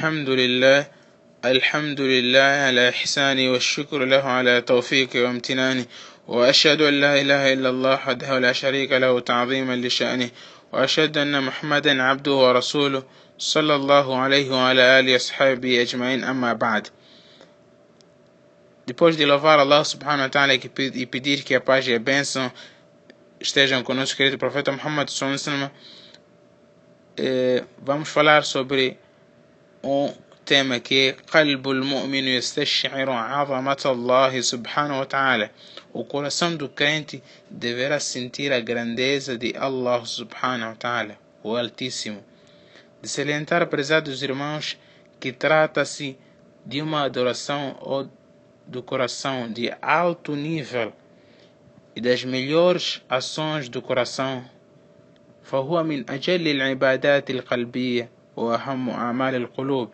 الحمد لله الحمد لله على إحساني والشكر له على توفيقي وامتناني وأشهد أن لا إله إلا الله وحده لا شريك له تعظيما لشأنه وأشهد أن محمدا عبده ورسوله صلى الله عليه وعلى آله وصحبه أجمعين أما بعد. Depois de louvar Allah subhanahu wa ta'ala e pedir que a paz e a bênção estejam com o nosso querido profeta Muhammad sallallahu eh, vamos falar sobre um tema que é قلب المؤمن يستشعر عظمة الله سبحانه وتعالى o coração do crente deverá sentir a grandeza de Allah subhanahu wa ta'ala, o Altíssimo. De salientar, prezados irmãos, que trata-se de uma adoração ou do coração de alto nível e das melhores ações do coração فهو من أجل العبادات القلبية وأهم أعمال القلوب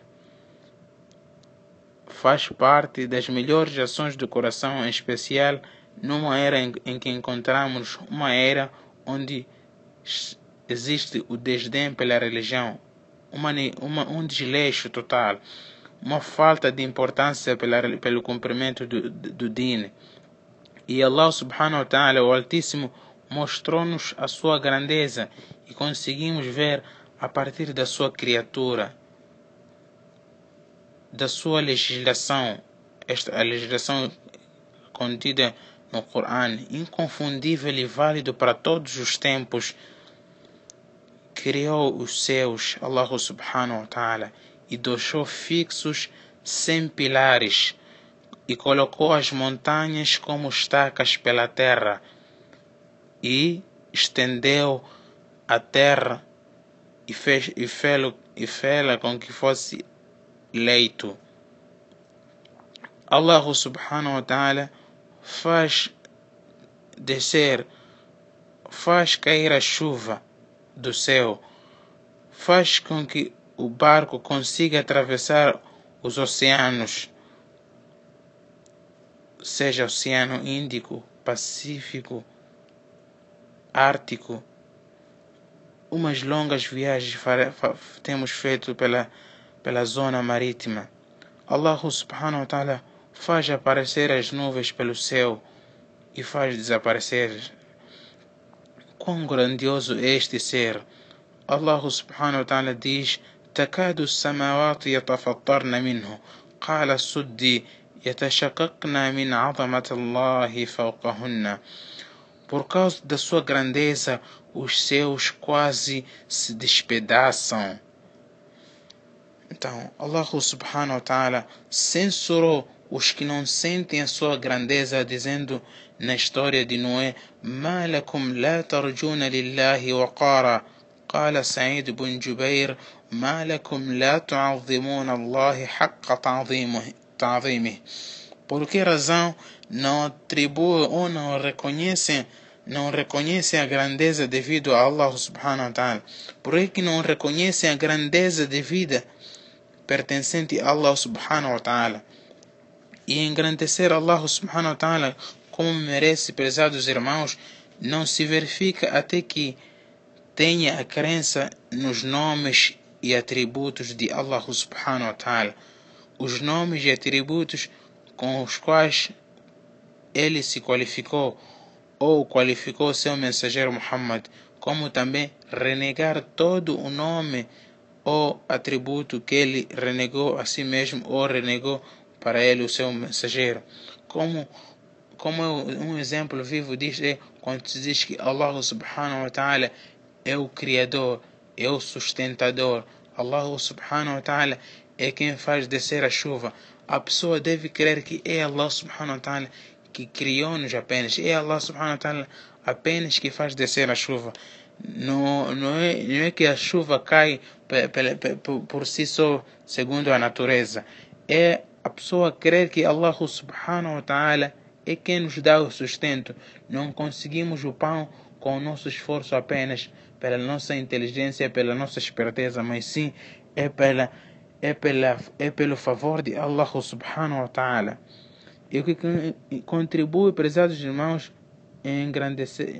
faz parte das melhores ações do coração, em especial numa era em, em que encontramos uma era onde existe o desdém pela religião, uma, uma, um desleixo total, uma falta de importância pela, pelo cumprimento do, do, do din. E Allah subhanahu wa ta'ala, o Altíssimo, mostrou-nos a sua grandeza e conseguimos ver a partir da sua criatura, da sua legislação, esta a legislação contida no Coran, inconfundível e válido para todos os tempos, criou os céus, Allah subhanahu wa ta'ala, e deixou fixos sem pilares, e colocou as montanhas como estacas pela terra, e estendeu a terra e fez e fê-la e fê com que fosse leito. Allah subhanahu wa ta'ala faz descer, faz cair a chuva do céu, faz com que o barco consiga atravessar os oceanos, seja Oceano Índico, Pacífico, Ártico Umas longas viagens temos feito pela, pela zona marítima. Allah subhanahu wa ta'ala faz aparecer as nuvens pelo céu e faz desaparecer. Quão grandioso é este ser! Allah subhanahu wa ta'ala diz: تكاد السماوات يتفطرن منه قال السدي يتشققن من عظمة الله فوقهن Por causa da sua grandeza, os céus quase se despedaçam. Então, Allah subhanahu wa ta'ala censurou os que não sentem a sua grandeza, dizendo na história de Noé: ما لكم لا ترجون لله وقارا قال سعيد بن جبير ما لكم لا تعظمون الله حق تعظيمه, تعظيمه Por que razão não atribuem ou não reconhecem não reconhecem a grandeza devido a Allah subhanahu wa ta'ala? Por que não reconhecem a grandeza devida pertencente a Allah subhanahu wa ta'ala? E engrandecer Allah subhanahu wa ta'ala como merece, prezados irmãos, não se verifica até que tenha a crença nos nomes e atributos de Allah subhanahu wa ta'ala. Os nomes e atributos com os quais ele se qualificou ou qualificou seu mensageiro Muhammad, como também renegar todo o nome ou atributo que ele renegou a si mesmo ou renegou para ele o seu mensageiro. Como, como um exemplo vivo diz é quando se diz que Allah subhanahu wa ta'ala é o Criador, é o sustentador. Allah subhanahu wa ta'ala é quem faz descer a chuva. A pessoa deve crer que é Allah subhanahu wa ta'ala que criou-nos apenas. É Allah subhanahu wa ta'ala apenas que faz descer a chuva. Não, não, é, não é que a chuva cai por, por si só, segundo a natureza. É a pessoa crer que Allah subhanahu wa ta'ala é quem nos dá o sustento. Não conseguimos o pão com o nosso esforço apenas, pela nossa inteligência, pela nossa esperteza, mas sim é, pela, é, pela, é pelo favor de Allah subhanahu wa ta'ala. E que contribui, prezados irmãos,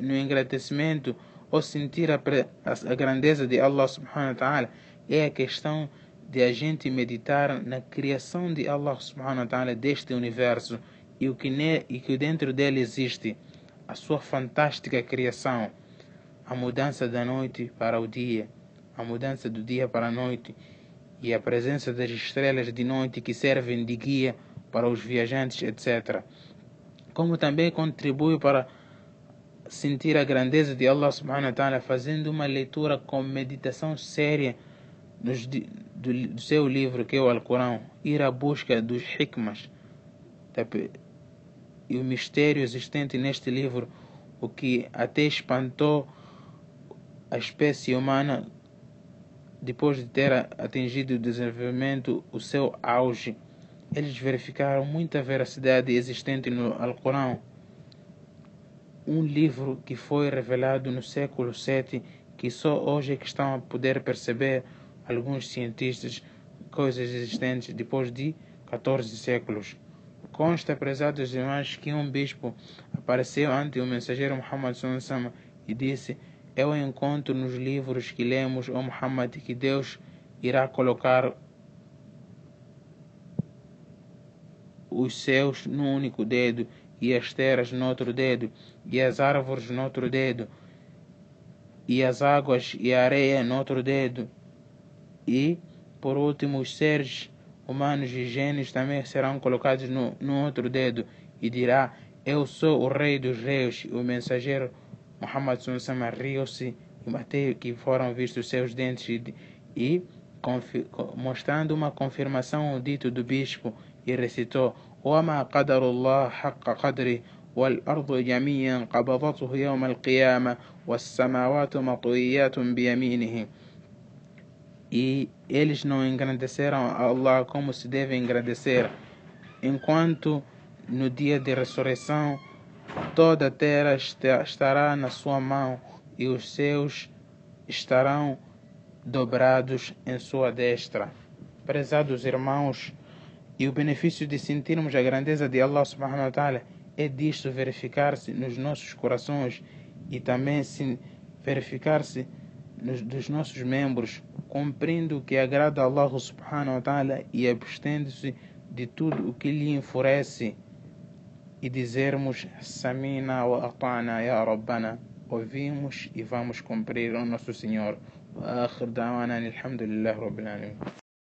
no engrandecimento ou sentir a, a, grandeza de Allah subhanahu wa ta'ala é a questão de a gente meditar na criação de Allah subhanahu wa ta'ala deste universo e o que, ne, e que dentro dele existe, a sua fantástica criação, a mudança da noite para o dia, a mudança do dia para a noite e a presença das estrelas de noite que servem de guia para os viajantes, etc. Como também contribui para sentir a grandeza de Allah subhanahu wa ta'ala fazendo uma leitura com meditação séria dos, do, do, seu livro que é o Alcorão, ir à busca dos hikmas e o mistério existente neste livro, o que até espantou a espécie humana depois de ter atingido o desenvolvimento, o seu auge. Eles verificaram muita veracidade existente no Alcorão, um livro que foi revelado no século VII, que só hoje é que estão a poder perceber alguns cientistas coisas existentes depois de 14 séculos. Consta, prezados irmãos, que um bispo apareceu ante o mensageiro Muhammad Sama e disse: Eu encontro nos livros que lemos, o Muhammad, que Deus irá colocar os céus no único dedo, e as terras no outro dedo, e as árvores no outro dedo, e as águas e a areia no outro dedo, e, por último, os seres humanos e gênios também serão colocados no, no outro dedo e dirá: Eu sou o rei dos reis. O mensageiro Muhammad Sunsama riu-se e bateu que foram vistos seus dentes e, e mostrando uma confirmação ao dito do bispo e recitou: وما قدر الله حق قدره والأرض جميعا قبضته يوم القيامة والسماوات مطويات بيمينه e eles não engrandeceram a Allah como se deve engrandecer, enquanto no dia de ressurreição toda a terra estará na sua mão e os céus estarão dobrados em sua destra. Prezados irmãos, e o benefício de sentirmos a grandeza de Allah subhanahu wa ta'ala é disto verificar-se nos nossos corações e também se verificar-se dos nossos membros, cumprindo o que agrada a Allah subhanahu wa ta'ala e abstendo-se de tudo o que lhe enfurece e dizermos Samina wa atana ya Rabbana ouvimos e vamos cumprir o nosso Senhor. وآخر دعوانا الحمد لله رب العالمين.